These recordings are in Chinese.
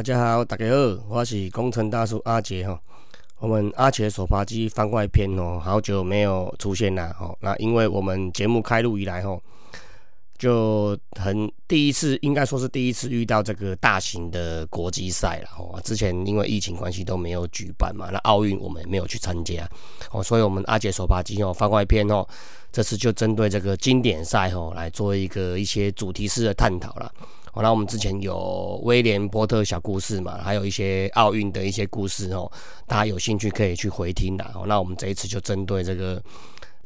大家好，大家好，我是工程大叔阿杰哈。我们阿杰手扒鸡番外篇哦，好久没有出现了哈。那因为我们节目开录以来哈，就很第一次，应该说是第一次遇到这个大型的国际赛了哈。之前因为疫情关系都没有举办嘛，那奥运我们也没有去参加哦，所以我们阿杰手扒鸡哦番外篇哦，这次就针对这个经典赛哦来做一个一些主题式的探讨了。哦，那我们之前有威廉波特小故事嘛，还有一些奥运的一些故事哦，大家有兴趣可以去回听的哦。那我们这一次就针对这个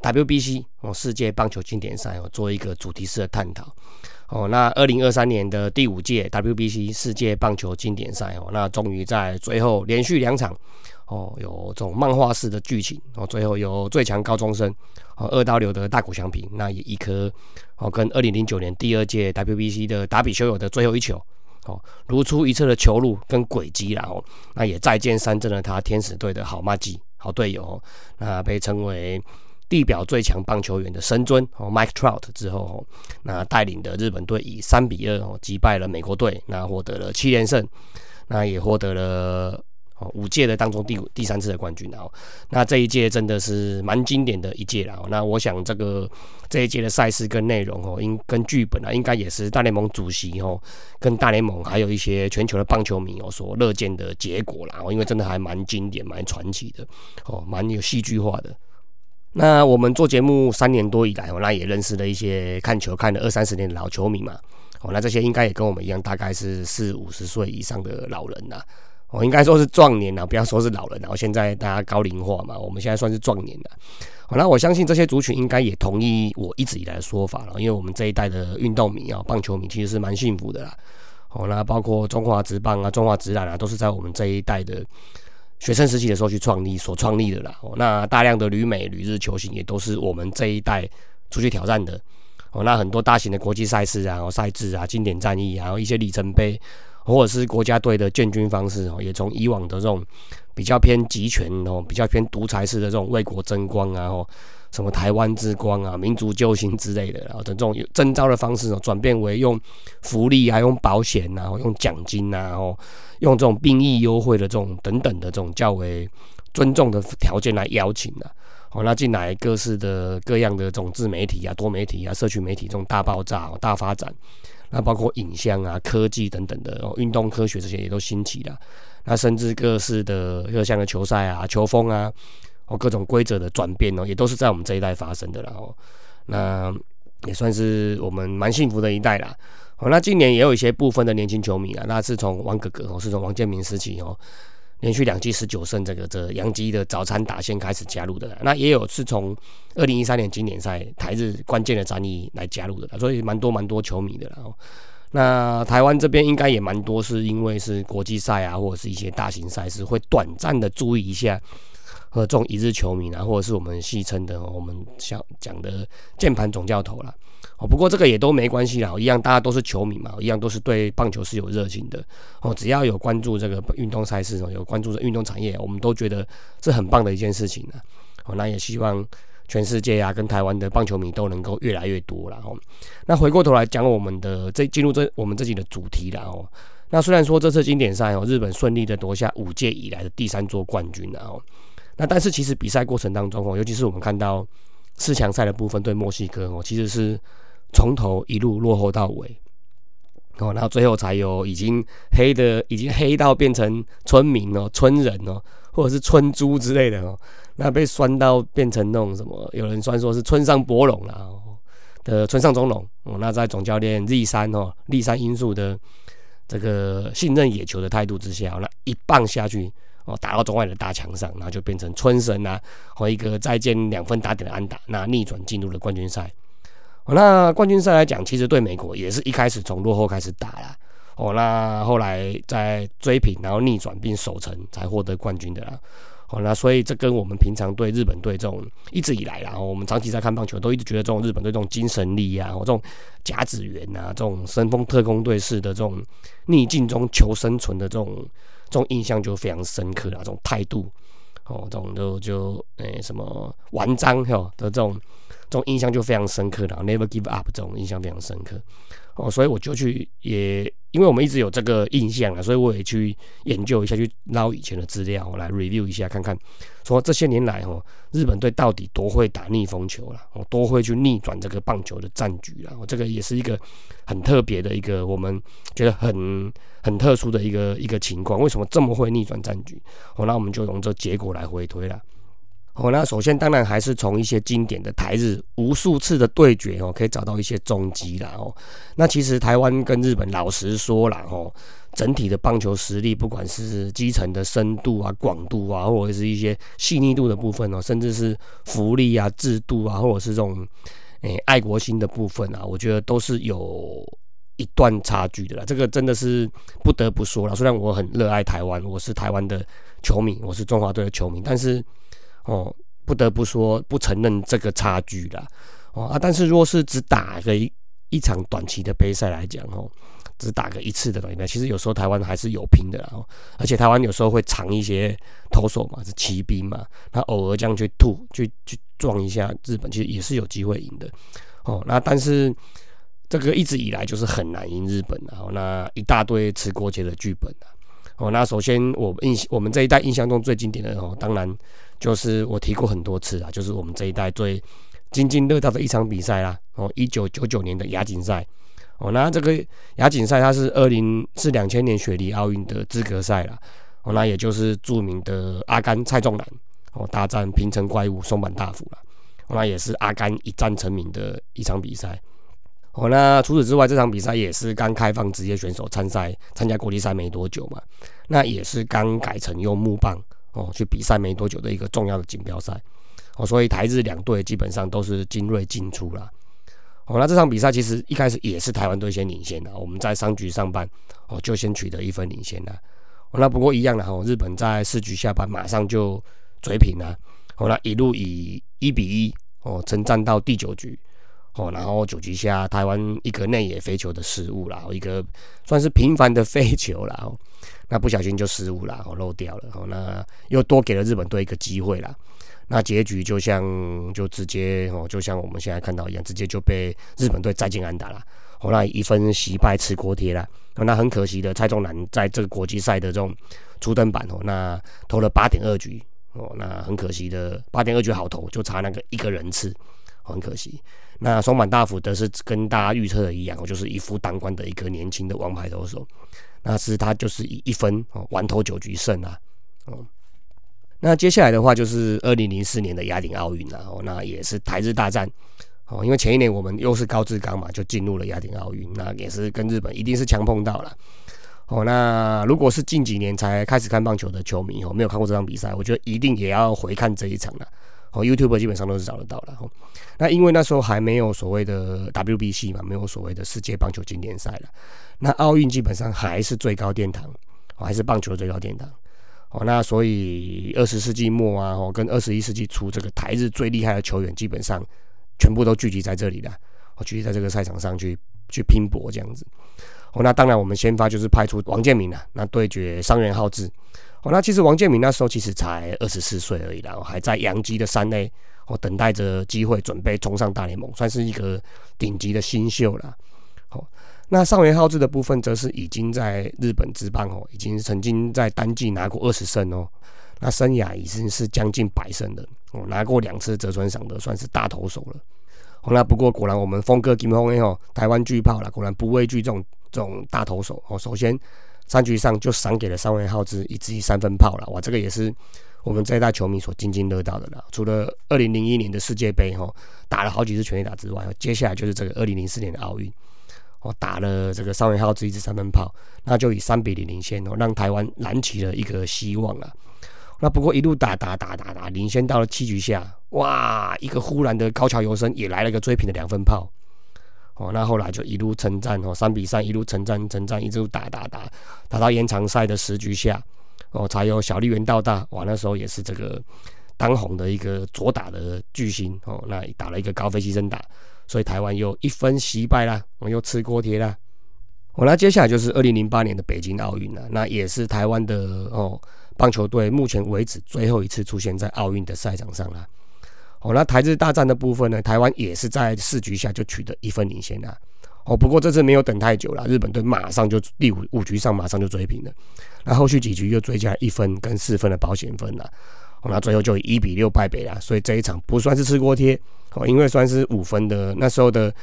WBC 哦世界棒球经典赛哦做一个主题式的探讨哦。那二零二三年的第五届 WBC 世界棒球经典赛哦，那终于在最后连续两场。哦，有这种漫画式的剧情哦，最后有最强高中生哦，二刀流的大谷翔平，那也一颗哦，跟二零零九年第二届 WBC 的达比修有的最后一球哦，如出一辙的球路跟轨迹然后，那也再见三振了他天使队的好妈鸡好队友，那被称为地表最强棒球员的神尊哦，Mike Trout 之后哦，那带领的日本队以三比二哦击败了美国队，那获得了七连胜，那也获得了。哦，五届的当中第五、第三次的冠军哦，那这一届真的是蛮经典的一届了。那我想这个这一届的赛事跟内容哦，应跟剧本啊，应该也是大联盟主席哦，跟大联盟还有一些全球的棒球迷哦所乐见的结果啦。哦，因为真的还蛮经典、蛮传奇的哦，蛮有戏剧化的。那我们做节目三年多以来哦，那也认识了一些看球看了二三十年的老球迷嘛。哦，那这些应该也跟我们一样，大概是四五十岁以上的老人呐。我应该说是壮年了，不要说是老人然后现在大家高龄化嘛，我们现在算是壮年了。好，那我相信这些族群应该也同意我一直以来的说法了，因为我们这一代的运动迷啊，棒球迷其实是蛮幸福的啦。好，那包括中华职棒啊、中华职篮啊，都是在我们这一代的学生时期的时候去创立、所创立的啦。哦，那大量的旅美、旅日球星也都是我们这一代出去挑战的。哦，那很多大型的国际赛事啊、赛制啊、经典战役啊，然后一些里程碑。或者是国家队的建军方式哦，也从以往的这种比较偏集权哦，比较偏独裁式的这种为国争光啊，哦，什么台湾之光啊、民族救星之类的，然后的这种征召的方式哦，转变为用福利啊、用保险啊、用奖金啊、哦，用这种兵役优惠的这种等等的这种较为尊重的条件来邀请的。哦，那进来各式的各样的这种自媒体啊、多媒体啊、社区媒体这种大爆炸、大发展。那包括影像啊、科技等等的，哦，运动科学这些也都兴起了。那甚至各式的各项的球赛啊、球风啊，哦，各种规则的转变哦，也都是在我们这一代发生的了。哦，那也算是我们蛮幸福的一代啦。哦，那今年也有一些部分的年轻球迷啊，那是从王哥哥哦，是从王建民时期哦。连续两季十九胜，这个这杨基的早餐打线开始加入的，那也有是从二零一三年经典赛台日关键的战役来加入的，所以蛮多蛮多球迷的。然后，那台湾这边应该也蛮多，是因为是国际赛啊，或者是一些大型赛事，会短暂的注意一下，和这种一日球迷啊，或者是我们戏称的我们像讲的键盘总教头了。哦，不过这个也都没关系啦，一样大家都是球迷嘛，一样都是对棒球是有热情的哦。只要有关注这个运动赛事哦，有关注这运动产业，我们都觉得是很棒的一件事情呢。哦，那也希望全世界啊，跟台湾的棒球迷都能够越来越多了哦。那回过头来讲我们的这进入这我们自己的主题了哦。那虽然说这次经典赛哦，日本顺利的夺下五届以来的第三座冠军了哦。那但是其实比赛过程当中哦，尤其是我们看到四强赛的部分对墨西哥哦，其实是。从头一路落后到尾，哦，然后最后才有已经黑的，已经黑到变成村民哦、村人哦，或者是村猪之类的哦，那被酸到变成那种什么？有人算说是村上博龙啦的村上中龙哦，那在总教练 Z 三哦、立三因素的这个信任野球的态度之下，那一棒下去哦，打到中外的大墙上，然后就变成村神啊，和一个再见两分打点的安打，那逆转进入了冠军赛。哦，那冠军赛来讲，其实对美国也是一开始从落后开始打啦。哦，那后来在追平，然后逆转并守成，才获得冠军的啦。哦，那所以这跟我们平常对日本队这种一直以来啦，我们长期在看棒球，都一直觉得这种日本队这种精神力啊，或这种甲子园啊，这种神风特工队式的这种逆境中求生存的这种这种印象就非常深刻啊，这种态度，哦，这种就就诶什么玩章哈的这种。这种印象就非常深刻了，Never give up 这种印象非常深刻。哦，所以我就去也，因为我们一直有这个印象啊，所以我也去研究一下，去捞以前的资料来 review 一下，看看说这些年来哦，日本队到底多会打逆风球了，哦，多会去逆转这个棒球的战局啊，这个也是一个很特别的一个我们觉得很很特殊的一个一个情况，为什么这么会逆转战局？哦，那我们就用这结果来回推了。哦，那首先当然还是从一些经典的台日无数次的对决哦，可以找到一些踪迹啦哦。那其实台湾跟日本老实说啦哦，整体的棒球实力，不管是基层的深度啊、广度啊，或者是一些细腻度的部分哦，甚至是福利啊、制度啊，或者是这种诶爱国心的部分啊，我觉得都是有一段差距的啦。这个真的是不得不说了。虽然我很热爱台湾，我是台湾的球迷，我是中华队的球迷，但是。哦，不得不说，不承认这个差距啦。哦啊，但是如果是只打个一一场短期的杯赛来讲，哦，只打个一次的短期赛，其实有时候台湾还是有拼的啦。哦，而且台湾有时候会藏一些投手嘛，是骑兵嘛，他偶尔这样去吐，去去撞一下日本，其实也是有机会赢的。哦，那但是这个一直以来就是很难赢日本的。哦，那一大堆吃锅节的剧本啊。哦，那首先我印我们这一代印象中最经典的哦，当然就是我提过很多次啊，就是我们这一代最津津乐道的一场比赛啦。哦，一九九九年的亚锦赛。哦，那这个亚锦赛它是二零是两千年雪梨奥运的资格赛啦。哦，那也就是著名的阿甘蔡仲南哦大战平成怪物松坂大辅了。那也是阿甘一战成名的一场比赛。哦，那除此之外，这场比赛也是刚开放职业选手参赛、参加国际赛没多久嘛。那也是刚改成用木棒哦去比赛没多久的一个重要的锦标赛哦，所以台日两队基本上都是精锐进出啦。哦，那这场比赛其实一开始也是台湾队先领先的，我们在三局上半哦就先取得一分领先了。哦，那不过一样的哦，日本在四局下半马上就追平了。哦，那一路以一比一哦征战到第九局。哦，然后九局下台湾一个内野飞球的失误啦，一个算是平凡的飞球啦，哦，那不小心就失误了，哦，漏掉了，哦，那又多给了日本队一个机会啦，那结局就像就直接哦，就像我们现在看到一样，直接就被日本队再进安打啦，哦，那一分惜败吃锅贴了，那很可惜的蔡仲南在这个国际赛的这种初登板哦，那投了八点二局，哦，那很可惜的八点二局好投，就差那个一个人次，很可惜。那松坂大辅则是跟大家预测的一样，就是一夫当关的一个年轻的王牌投手。那是他就是以一分哦，完投九局胜啊。哦，那接下来的话就是二零零四年的亚锦奥运了。哦，那也是台日大战。哦，因为前一年我们又是高志刚嘛，就进入了亚锦奥运。那也是跟日本一定是强碰到了。哦，那如果是近几年才开始看棒球的球迷哦，没有看过这场比赛，我觉得一定也要回看这一场了。哦，YouTube 基本上都是找得到了。哦，那因为那时候还没有所谓的 WBC 嘛，没有所谓的世界棒球经典赛了。那奥运基本上还是最高殿堂，哦，还是棒球的最高殿堂。哦，那所以二十世纪末啊，哦，跟二十一世纪初这个台日最厉害的球员，基本上全部都聚集在这里了。哦，聚集在这个赛场上去去拼搏这样子。哦，那当然我们先发就是派出王建民了，那对决伤员浩志。哦，那其实王建民那时候其实才二十四岁而已啦，还在洋基的三 A，哦，等待着机会准备冲上大联盟，算是一个顶级的新秀啦。好，那上元浩志的部分则是已经在日本职棒哦，已经曾经在单季拿过二十胜哦，那生涯已经是将近百胜的哦，拿过两次折川赏的，算是大投手了。哦，那不过果然我们峰哥金峰哦，台湾巨炮了，果然不畏惧这种这种大投手哦，首先。三局上就赏给了三位浩之一支三分炮了，哇，这个也是我们这一代球迷所津津乐道的了。除了二零零一年的世界杯哈打了好几次全垒打之外，接下来就是这个二零零四年的奥运，哦打了这个三位浩之一支三分炮，那就以三比零领先哦，让台湾燃起了一个希望啊。那不过一路打打打打打，领先到了七局下，哇，一个忽然的高桥由生也来了一个追平的两分炮。哦，那后来就一路称战哦，三比三一路称战称战，一直打打打，打到延长赛的十局下，哦，才有小笠原到大，哇，那时候也是这个当红的一个左打的巨星哦，那打了一个高飞牺牲打，所以台湾又一分惜败啦，我又吃锅贴啦。哦，那接下来就是二零零八年的北京奥运了，那也是台湾的哦棒球队目前为止最后一次出现在奥运的赛场上了。哦，那台日大战的部分呢？台湾也是在四局下就取得一分领先啊。哦，不过这次没有等太久了，日本队马上就第五五局上马上就追平了，那后续几局又追加一分跟四分的保险分了，那最后就以一比六败北了，所以这一场不算是吃锅贴哦，因为算是五分的那时候的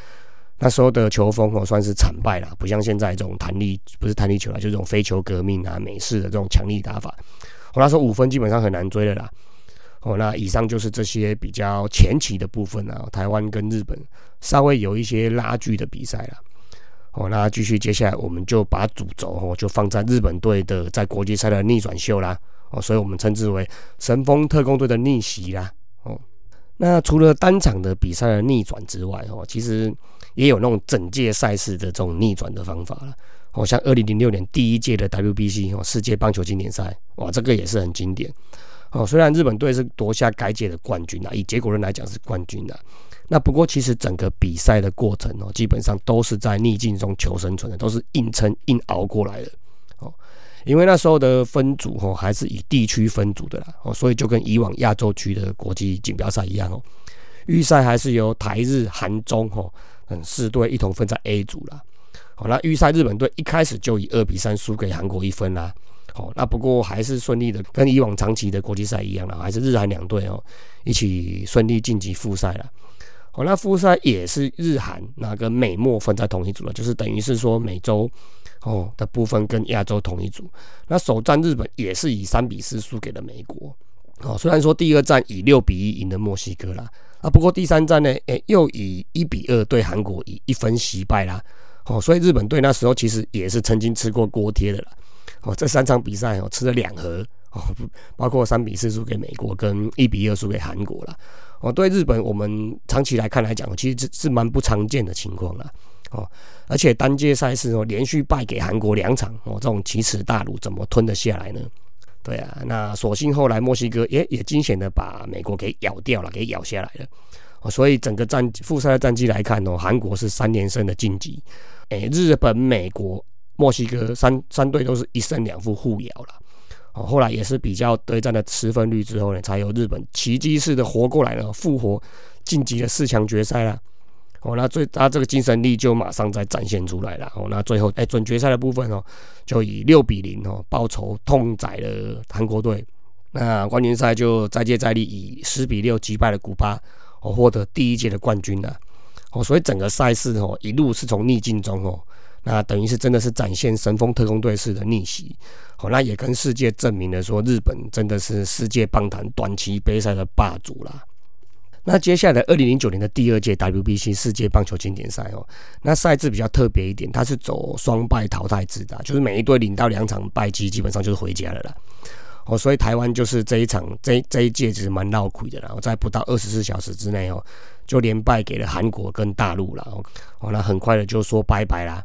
那时候的球风哦，算是惨败啦，不像现在这种弹力不是弹力球啦，就这种非球革命啊，美式的这种强力打法，我那时候五分基本上很难追的啦。哦，那以上就是这些比较前期的部分啊，台湾跟日本稍微有一些拉锯的比赛了。哦，那继续接下来我们就把主轴哦就放在日本队的在国际赛的逆转秀啦。哦，所以我们称之为神风特工队的逆袭啦。哦，那除了单场的比赛的逆转之外，哦，其实也有那种整届赛事的这种逆转的方法了。哦，像二零零六年第一届的 WBC 哦世界棒球经典赛，哇，这个也是很经典。哦，虽然日本队是夺下该届的冠军啊，以结果论来讲是冠军啊，那不过其实整个比赛的过程哦，基本上都是在逆境中求生存的，都是硬撑硬熬过来的哦。因为那时候的分组哦，还是以地区分组的啦哦，所以就跟以往亚洲区的国际锦标赛一样哦，预赛还是由台日韩中哦等四队一同分在 A 组啦。好，那预赛日本队一开始就以二比三输给韩国一分啦。好，那不过还是顺利的，跟以往长期的国际赛一样了，还是日韩两队哦一起顺利晋级复赛了。好，那复赛也是日韩那跟美墨分在同一组了，就是等于是说美洲哦的部分跟亚洲同一组。那首战日本也是以三比四输给了美国。哦，虽然说第二战以六比一赢了墨西哥啦，啊，不过第三战呢，诶，又以一比二对韩国以一分惜败啦。哦，所以日本队那时候其实也是曾经吃过锅贴的啦。哦，这三场比赛哦，吃了两盒哦，包括三比四输给美国，跟一比二输给韩国了。哦，对日本，我们长期来看来讲，其实是是蛮不常见的情况了。哦，而且单届赛事哦，连续败给韩国两场哦，这种奇耻大辱怎么吞得下来呢？对啊，那所幸后来墨西哥也也惊险的把美国给咬掉了，给咬下来了。哦，所以整个战复赛的战绩来看哦，韩国是三连胜的晋级。诶，日本、美国。墨西哥三三队都是一胜两负互咬了，哦，后来也是比较对战的失分率之后呢，才有日本奇迹式的活过来了，复活晋级了四强决赛了，哦，那最他这个精神力就马上再展现出来了，哦，那最后哎准决赛的部分哦，就以六比零哦报仇痛宰了韩国队，那冠军赛就再接再厉，以十比六击败了古巴，哦获得第一届的冠军了，哦，所以整个赛事哦一路是从逆境中哦。那等于是真的是展现神风特工队式的逆袭，好，那也跟世界证明了说日本真的是世界棒坛短期杯赛的霸主啦。那接下来二零零九年的第二届 WBC 世界棒球经典赛哦，那赛制比较特别一点，它是走双败淘汰制的，就是每一队领到两场败绩，基本上就是回家了啦。哦，所以台湾就是这一场这这一届其实蛮闹亏的啦，在不到二十四小时之内哦，就连败给了韩国跟大陆了，哦，那很快的就说拜拜啦。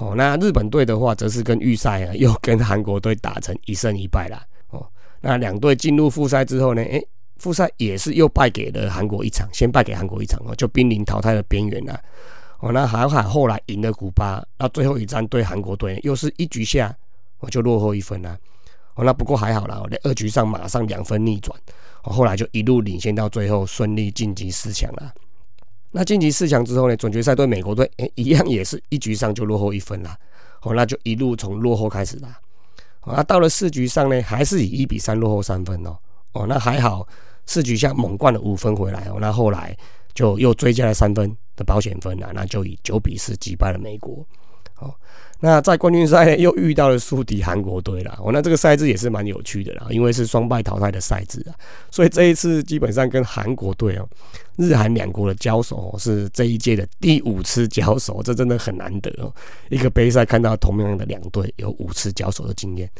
哦，那日本队的话，则是跟预赛啊，又跟韩国队打成一胜一败啦。哦，那两队进入复赛之后呢，诶，复赛也是又败给了韩国一场，先败给韩国一场哦，就濒临淘汰的边缘了。哦，那还好，后来赢了古巴，那最后一战对韩国队又是一局下，我就落后一分啦。哦，那不过还好啦，在二局上马上两分逆转，哦，后来就一路领先到最后，顺利晋级四强了。那晋级四强之后呢？总决赛对美国队，诶，一样也是一局上就落后一分啦。哦，那就一路从落后开始啦。那到了四局上呢，还是以一比三落后三分哦。哦，那还好，四局下猛灌了五分回来哦。那后来就又追加了三分的保险分啦，那就以九比四击败了美国。哦。那在冠军赛又遇到了苏迪韩国队了，哦，那这个赛制也是蛮有趣的啦，因为是双败淘汰的赛制啊，所以这一次基本上跟韩国队哦，日韩两国的交手是这一届的第五次交手，这真的很难得哦，一个杯赛看到同样的两队有五次交手的经验，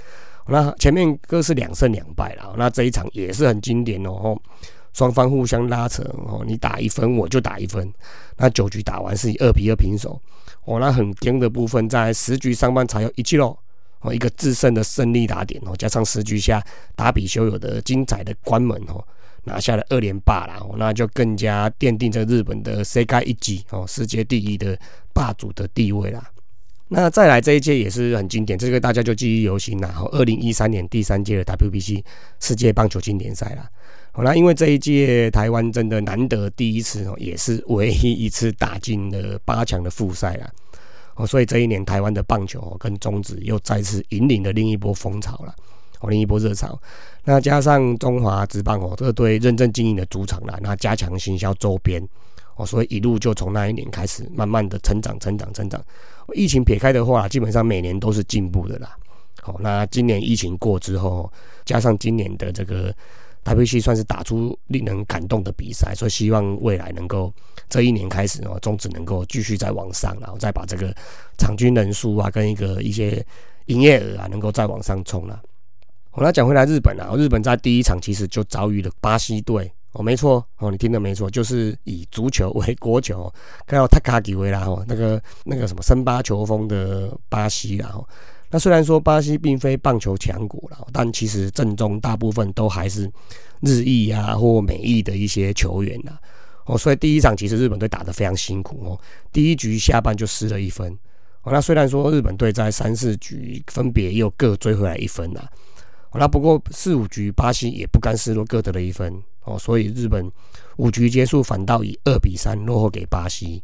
那前面各是两胜两败了，那这一场也是很经典哦，双方互相拉扯哦，你打一分我就打一分，那九局打完是以二比二平手。哦，那很颠的部分，在十局上半才有一记喽，哦，一个制胜的胜利打点哦，加上十局下打比修有的精彩的关门哦，拿下了二连霸啦，哦，那就更加奠定着日本的世界一级哦，世界第一的霸主的地位啦。那再来这一届也是很经典，这个大家就记忆犹新啦。好，二零一三年第三届的 WBC 世界棒球经典赛啦。好，那因为这一届台湾真的难得第一次哦，也是唯一一次打进了八强的复赛啦。哦，所以这一年台湾的棒球跟中职又再次引领了另一波风潮了，哦，另一波热潮。那加上中华职棒哦，这对认真经营的主场啦，那加强行销周边。哦，所以一路就从那一年开始，慢慢的成长、成长、成长。疫情撇开的话，基本上每年都是进步的啦。好，那今年疫情过之后，加上今年的这个 WBC 算是打出令人感动的比赛，所以希望未来能够这一年开始哦，中止能够继续再往上，然后再把这个场均人数啊，跟一个一些营业额啊，能够再往上冲了。好，那讲回来日本啊，日本在第一场其实就遭遇了巴西队。哦，没错，哦，你听的没错，就是以足球为国球，看到塔卡吉维拉哦，那个那个什么森巴球风的巴西啦，哦，那虽然说巴西并非棒球强国啦，但其实阵中大部分都还是日裔啊或美裔的一些球员呐，哦，所以第一场其实日本队打得非常辛苦哦，第一局下半就失了一分，哦，那虽然说日本队在三四局分别又各追回来一分呐，哦，那不过四五局巴西也不甘示弱，各得了一分。哦，所以日本五局结束反倒以二比三落后给巴西。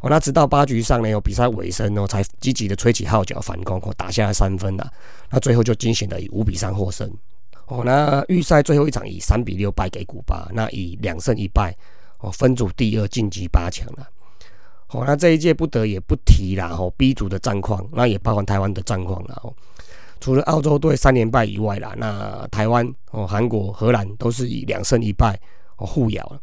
哦，那直到八局上呢，有比赛尾声哦，才积极的吹起号角反攻，哦，打下了三分呐。那最后就惊险的以五比三获胜。哦，那预赛最后一场以三比六败给古巴，那以两胜一败哦分组第二晋级八强了。哦，那这一届不得也不提啦。哦，B 组的战况，那也包含台湾的战况了。哦。除了澳洲队三连败以外啦，那台湾哦、韩国、荷兰都是以两胜一败哦互咬了。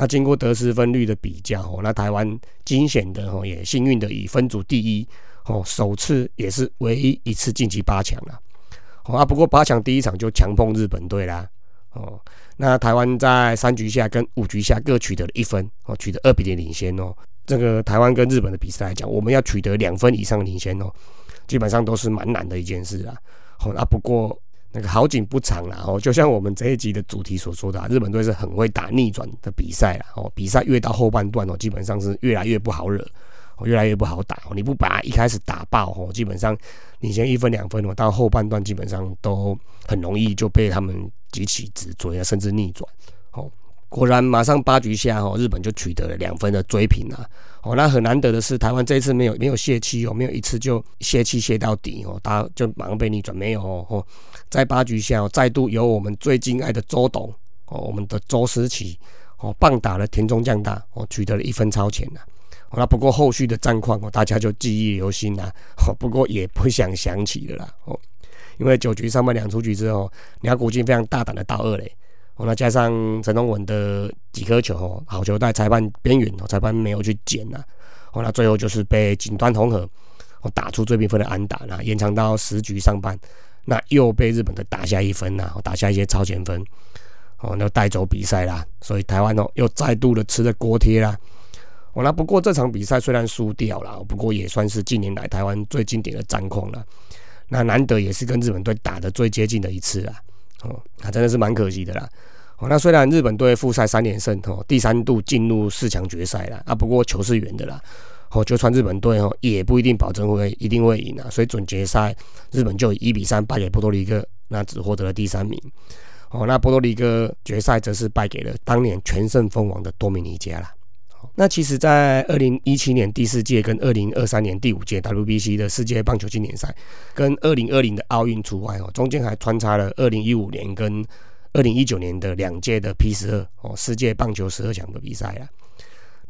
那经过得失分率的比较哦，那台湾惊险的哦也幸运的以分组第一哦，首次也是唯一一次晋级八强了。哦啊，不过八强第一场就强碰日本队啦。哦，那台湾在三局下跟五局下各取得了一分哦，取得二比零领先哦。这个台湾跟日本的比赛来讲，我们要取得两分以上领先哦。基本上都是蛮难的一件事啊。好，那不过那个好景不长啦。哦，就像我们这一集的主题所说的啊，日本队是很会打逆转的比赛啦。哦，比赛越到后半段哦，基本上是越来越不好惹，哦越来越不好打。哦，你不把它一开始打爆哦，基本上领先一分两分哦，到后半段基本上都很容易就被他们举起直追啊，甚至逆转。哦。果然，马上八局下哦，日本就取得了两分的追平啊！哦，那很难得的是，台湾这一次没有没有泄气哦，没有一次就泄气泄到底哦，大家就马上被逆转没有哦。在八局下，再度由我们最敬爱的周董哦，我们的周思齐哦，棒打了田中将大哦，取得了一分超前呐。那不过后续的战况哦，大家就记忆犹新呐。哦，不过也不想想起了啦哦，因为九局上半两出局之后，鸟谷进非常大胆的到二垒。那加上陈东文的几颗球哦，好球在裁判边缘哦，裁判没有去捡呐。哦，那最后就是被锦端红河哦打出最平分的安打，那延长到十局上半，那又被日本的打下一分呐，打下一些超前分，哦，那带走比赛啦。所以台湾哦又再度的吃了锅贴啦。哦，那不过这场比赛虽然输掉了，不过也算是近年来台湾最经典的战况了。那难得也是跟日本队打的最接近的一次啊。哦，那真的是蛮可惜的啦。哦，那虽然日本队复赛三连胜，哦，第三度进入四强决赛了啊，不过球是圆的啦。哦，就算日本队哦，也不一定保证会一定会赢啊。所以准决赛日本就以一比三败给波多黎各，那只获得了第三名。哦，那波多黎各决赛则是败给了当年全胜封王的多米尼加啦。那其实，在二零一七年第四届跟二零二三年第五届 WBC 的世界棒球经典赛，跟二零二零的奥运除外哦，中间还穿插了二零一五年跟二零一九年的两届的 P 十二哦世界棒球十二强的比赛啊。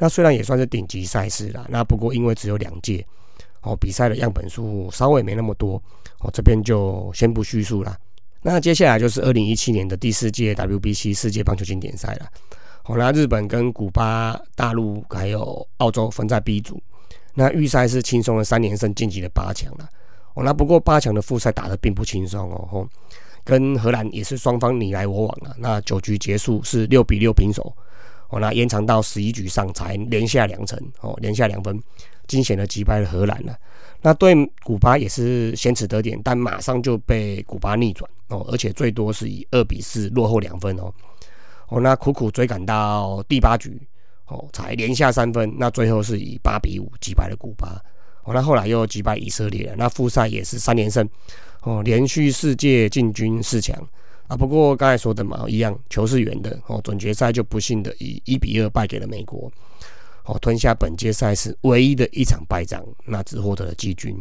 那虽然也算是顶级赛事啦，那不过因为只有两届哦，比赛的样本数稍微没那么多哦，这边就先不叙述了。那接下来就是二零一七年的第四届 WBC 世界棒球经典赛了。哦，那日本跟古巴、大陆还有澳洲分在 B 组，那预赛是轻松的三连胜晋级了八强了。哦，那不过八强的复赛打得并不轻松哦，跟荷兰也是双方你来我往啊。那九局结束是六比六平手，哦，那延长到十一局上才连下两城，哦，连下两分，惊险的击败了荷兰了。那对古巴也是先取得点，但马上就被古巴逆转哦，而且最多是以二比四落后两分哦。哦，那苦苦追赶到第八局，哦，才连下三分，那最后是以八比五击败了古巴。哦，那后来又击败以色列，那复赛也是三连胜，哦，连续四届进军四强啊。不过刚才说的嘛，一样球是圆的，哦，总决赛就不幸的以一比二败给了美国，哦，吞下本届赛事唯一的一场败仗，那只获得了季军。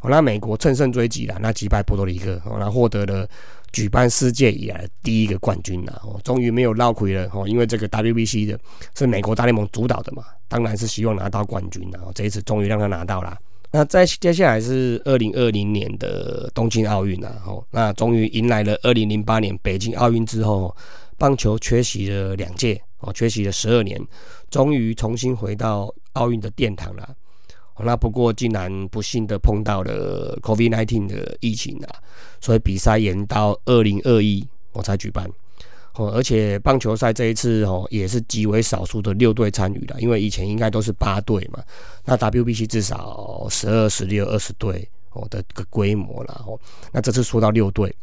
哦，那美国乘胜追击了，那击败波多黎各，哦，那获得了举办世界以来的第一个冠军了，哦，终于没有闹亏了，哦，因为这个 WBC 的是美国大联盟主导的嘛，当然是希望拿到冠军了，哦，这一次终于让他拿到了。那再接下来是二零二零年的东京奥运了，哦，那终于迎来了二零零八年北京奥运之后，棒球缺席了两届，哦，缺席了十二年，终于重新回到奥运的殿堂了。那不过竟然不幸的碰到了 COVID-19 的疫情啊，所以比赛延到二零二一我才举办。哦，而且棒球赛这一次哦也是极为少数的六队参与的，因为以前应该都是八队嘛。那 WBC 至少十二、十六、二十队哦的个规模了哦。那这次说到六队，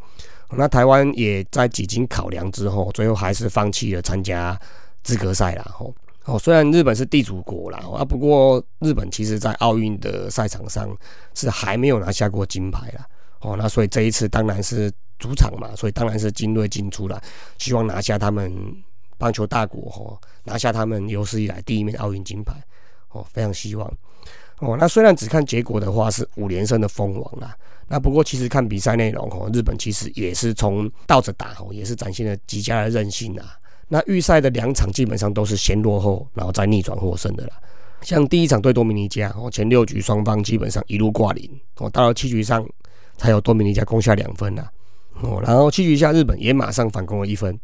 那台湾也在几经考量之后，最后还是放弃了参加资格赛了哦。哦，虽然日本是地主国啦，啊，不过日本其实在奥运的赛场上是还没有拿下过金牌啦。哦，那所以这一次当然是主场嘛，所以当然是精锐进出了，希望拿下他们棒球大国哈，拿下他们有史以来第一面奥运金牌。哦，非常希望。哦，那虽然只看结果的话是五连胜的封王啦，那不过其实看比赛内容哦，日本其实也是从倒着打哦，也是展现了极佳的韧性啊。那预赛的两场基本上都是先落后，然后再逆转获胜的啦。像第一场对多米尼加，哦，前六局双方基本上一路挂零，哦，到了七局上才有多米尼加攻下两分呐，哦，然后七局下日本也马上反攻了一分，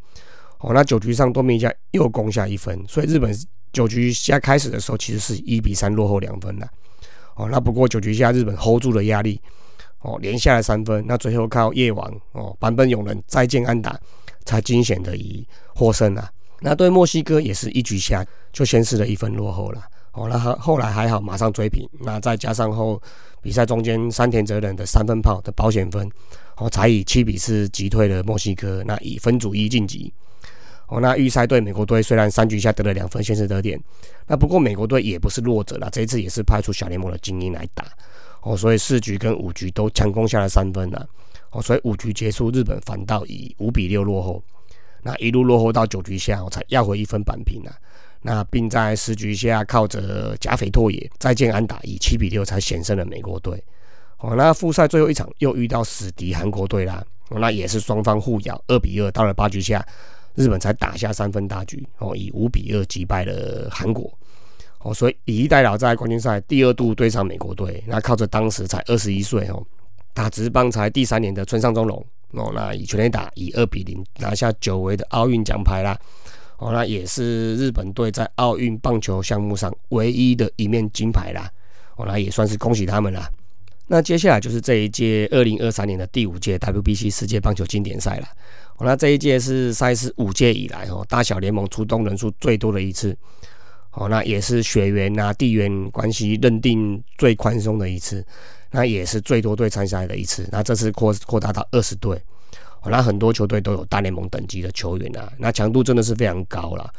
哦，那九局上多米尼加又攻下一分，所以日本九局下开始的时候其实是一比三落后两分的，哦，那不过九局下日本 hold 住了压力，哦，连下了三分，那最后靠夜王，哦，坂本勇人再见安打。才惊险的以获胜啊！那对墨西哥也是一局下就先失了一分落后了哦。那后后来还好，马上追平。那再加上后比赛中间山田哲人的三分炮的保险分哦，才以七比四击退了墨西哥。那以分组一晋级哦。那预赛对美国队虽然三局下得了两分，先失得点，那不过美国队也不是弱者了，这一次也是派出小联盟的精英来打哦，所以四局跟五局都强攻下了三分了。哦，所以五局结束，日本反倒以五比六落后，那一路落后到九局下，我才要回一分扳平了。那并在十局下靠着贾斐拓也再见安打，以七比六才险胜了美国队。哦，那复赛最后一场又遇到死敌韩国队啦，哦那也是双方互咬，二比二到了八局下，日本才打下三分大局，哦，以五比二击败了韩国。哦，所以以逸待劳在冠军赛第二度对上美国队，那靠着当时才二十一岁哦。打职棒才第三年的村上中龙哦，那以全垒打以二比零拿下久违的奥运奖牌啦哦，那也是日本队在奥运棒球项目上唯一的一面金牌啦哦，那也算是恭喜他们啦。那接下来就是这一届二零二三年的第五届 WBC 世界棒球经典赛了哦，那这一届是赛事五届以来哦大小联盟出动人数最多的一次。哦，那也是血缘啊地缘关系认定最宽松的一次。那也是最多队参赛的一次，那这次扩扩大到二十队，哦，那很多球队都有大联盟等级的球员啊，那强度真的是非常高了，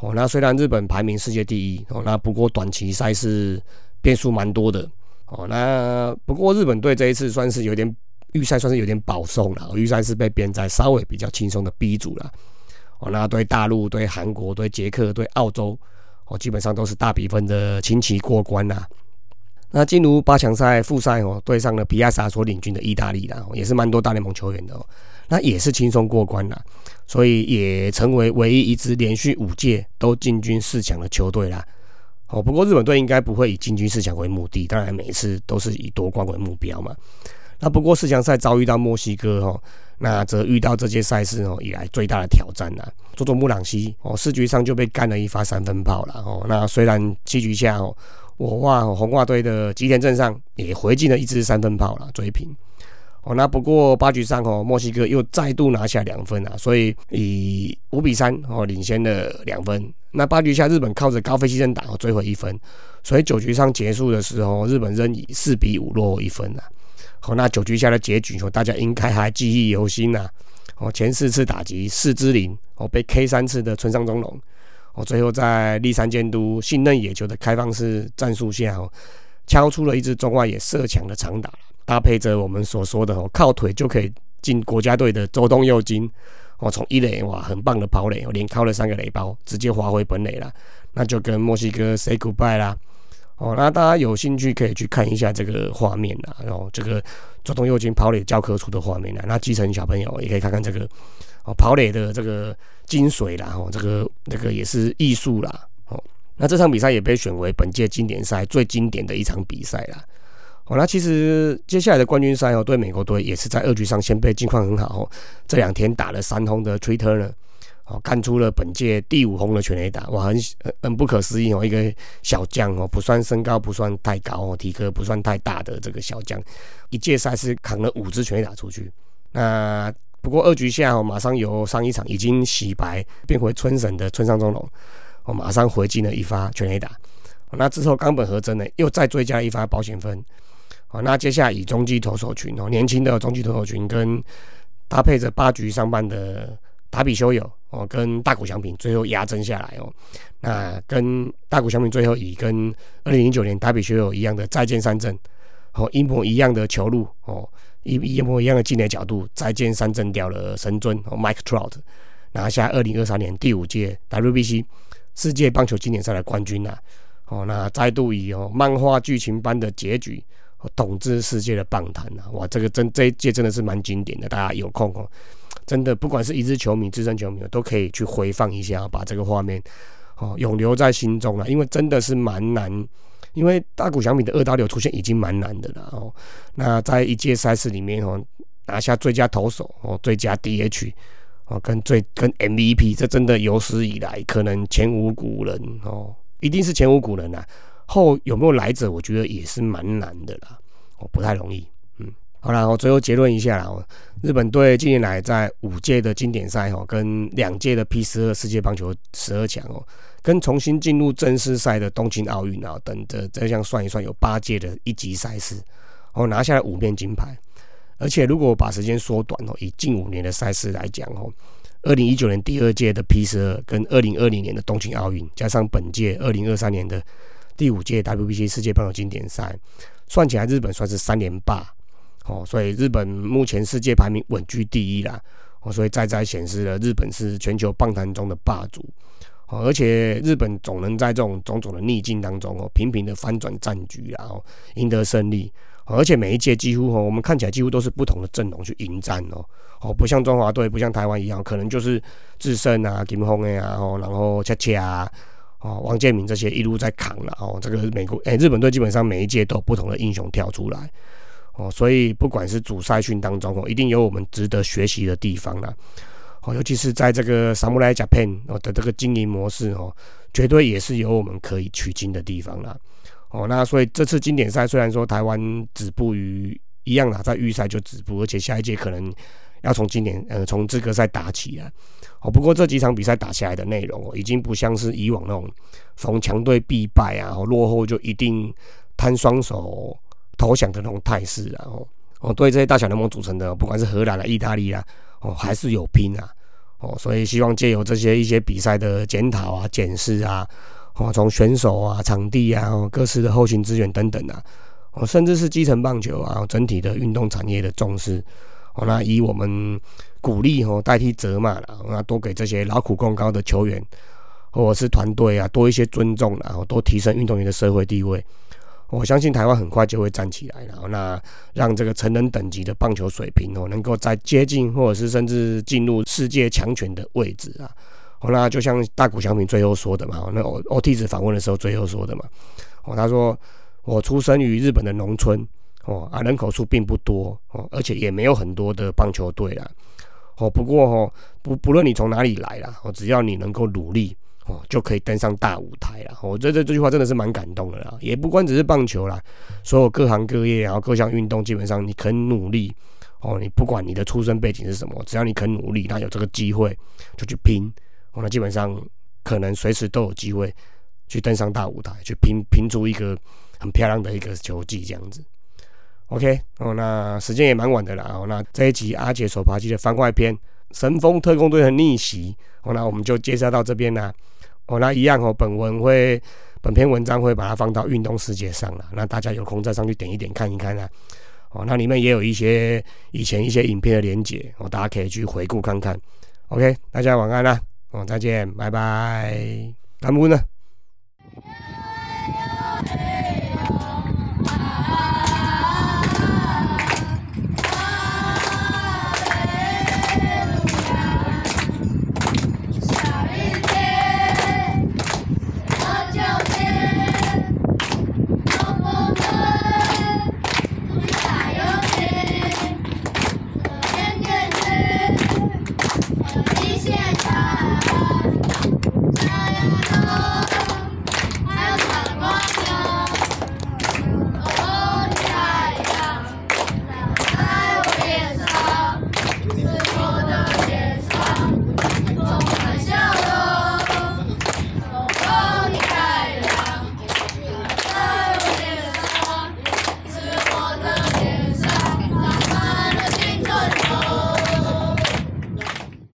哦，那虽然日本排名世界第一，哦，那不过短期赛事变数蛮多的，哦，那不过日本队这一次算是有点预赛算是有点保送了，预赛是被编在稍微比较轻松的 B 组了，哦，那对大陆、对韩国、对捷克、对澳洲，哦，基本上都是大比分的轻骑过关啦。那进入八强赛复赛哦，对上了皮亚萨所领军的意大利啦，也是蛮多大联盟球员的哦。那也是轻松过关啦，所以也成为唯一一支连续五届都进军四强的球队啦。哦，不过日本队应该不会以进军四强为目的，当然每一次都是以夺冠为目标嘛。那不过四强赛遭遇到墨西哥哦，那则遇到这届赛事哦以来最大的挑战啦。佐佐木朗希哦，四局上就被干了一发三分炮了哦。那虽然七局下哦。我哇，红袜队的吉田镇上也回进了一支三分炮了，追平。哦，那不过八局上哦，墨西哥又再度拿下两分啊，所以以五比三哦领先了两分。那八局下日本靠着高飞牺牲打哦追回一分，所以九局上结束的时候，日本仍以四比五落后一分啊。好，那九局下的结局哦，大家应该还记忆犹新呐。哦，前四次打击四支零哦，被 K 三次的村上中龙。哦，最后在立山监督信任野球的开放式战术下，哦，敲出了一支中外野射墙的长打，搭配着我们所说的哦，靠腿就可以进国家队的周东佑金哦，从一垒哇，很棒的跑垒，连敲了三个垒包，直接滑回本垒了，那就跟墨西哥 say goodbye 啦。哦，那大家有兴趣可以去看一下这个画面啦，然后这个周东佑金跑垒教科书的画面啦，那基层小朋友也可以看看这个哦跑垒的这个精髓啦，哦，这个这个也是艺术啦。哦那这场比赛也被选为本届经典赛最经典的一场比赛啦。哦，那其实接下来的冠军赛哦，对美国队也是在二局上先被近况很好哦，这两天打了三轰的 Twitter 呢，哦，干出了本届第五轰的全垒打，哇，很很不可思议哦，一个小将哦，不算身高不算太高哦，体格不算太大的这个小将，一届赛事扛了五支全垒打出去。那不过二局下哦，马上由上一场已经洗白变回春神的村上中龙。我马上回击了一发全垒打，那之后冈本和真呢又再追加一发保险分，好，那接下来以中继投手群哦，年轻的中继投手群跟搭配着八局上半的达比修友哦，跟大谷翔平最后压阵下来哦，那跟大谷翔平最后以跟二零零九年达比修友一样的再见三振，哦，一模一样的球路哦，一一模一样的进垒角度再见三振掉了神尊哦，Mike Trout 拿下二零二三年第五届 WBC。世界棒球经典赛的冠军呐，哦，那再度以哦漫画剧情般的结局统治世界的棒坛呐，哇，这个真这一届真的是蛮经典的，大家有空哦，真的不管是一支球迷、资深球迷都可以去回放一下，把这个画面哦永留在心中了，因为真的是蛮难，因为大谷翔平的二刀流出现已经蛮难的了哦，那在一届赛事里面哦拿下最佳投手哦最佳 DH。哦，跟最跟 MVP，这真的有史以来可能前无古人哦，一定是前无古人呐。后有没有来者，我觉得也是蛮难的啦，哦，不太容易。嗯，好了，我最后结论一下啦。日本队近年来在五届的经典赛哦，跟两届的 P 十二世界棒球十二强哦，跟重新进入正式赛的东京奥运啊，等着这样算一算，有八届的一级赛事，哦，拿下了五面金牌。而且，如果把时间缩短哦，以近五年的赛事来讲哦，二零一九年第二届的 P 十二，跟二零二零年的东京奥运，加上本届二零二三年的第五届 WBC 世界棒球经典赛，算起来日本算是三连霸哦，所以日本目前世界排名稳居第一啦哦，所以再再显示了日本是全球棒坛中的霸主哦，而且日本总能在这种种种的逆境当中哦，频频的翻转战局，然后赢得胜利。而且每一届几乎哦，我们看起来几乎都是不同的阵容去迎战哦，哦，不像中华队，不像台湾一样，可能就是智胜啊、金峰啊，然后恰恰，哦，王建民这些一路在扛了哦。这个美国哎，日本队基本上每一届都有不同的英雄跳出来哦，所以不管是主赛训当中哦，一定有我们值得学习的地方啦。哦，尤其是在这个萨姆莱加片哦的这个经营模式哦，绝对也是有我们可以取经的地方啦。哦，那所以这次经典赛虽然说台湾止步于一样啦，在预赛就止步，而且下一届可能要从经典呃从资格赛打起来。哦，不过这几场比赛打下来的内容哦，已经不像是以往那种逢强队必败啊，落后就一定摊双手投降的那种态势啊。哦，哦，对这些大小联盟组成的，不管是荷兰啊、意大利啊，哦，还是有拼啊。哦，所以希望借由这些一些比赛的检讨啊、检视啊。哦，从选手啊、场地啊、各式的后勤资源等等啊，哦，甚至是基层棒球啊，整体的运动产业的重视，哦，那以我们鼓励哦代替责骂了，那多给这些劳苦功高的球员或者是团队啊多一些尊重，然后多提升运动员的社会地位。我相信台湾很快就会站起来，然后那让这个成人等级的棒球水平哦，能够在接近或者是甚至进入世界强权的位置啊。哦，那就像大谷翔平最后说的嘛，那 O O T 子访问的时候最后说的嘛，哦，他说我出生于日本的农村，哦啊，人口数并不多，哦，而且也没有很多的棒球队啦，哦，不过哦，不不论你从哪里来啦，哦，只要你能够努力，哦，就可以登上大舞台了。我觉得这句话真的是蛮感动的啦，也不光只是棒球啦，所有各行各业，然后各项运动，基本上你肯努力，哦，你不管你的出身背景是什么，只要你肯努力，那有这个机会就去拼。我们基本上可能随时都有机会去登上大舞台，去拼拼出一个很漂亮的一个球技这样子。OK，哦，那时间也蛮晚的了哦，那这一集阿杰手扒鸡的番外篇《神风特工队的逆袭》，哦，那我们就介绍到这边啦。哦，那一样哦，本文会本篇文章会把它放到运动世界上了，那大家有空再上去点一点看一看啦。哦，那里面也有一些以前一些影片的连结哦，大家可以去回顾看看。OK，大家晚安啦，哦，再见，拜拜，干不呢？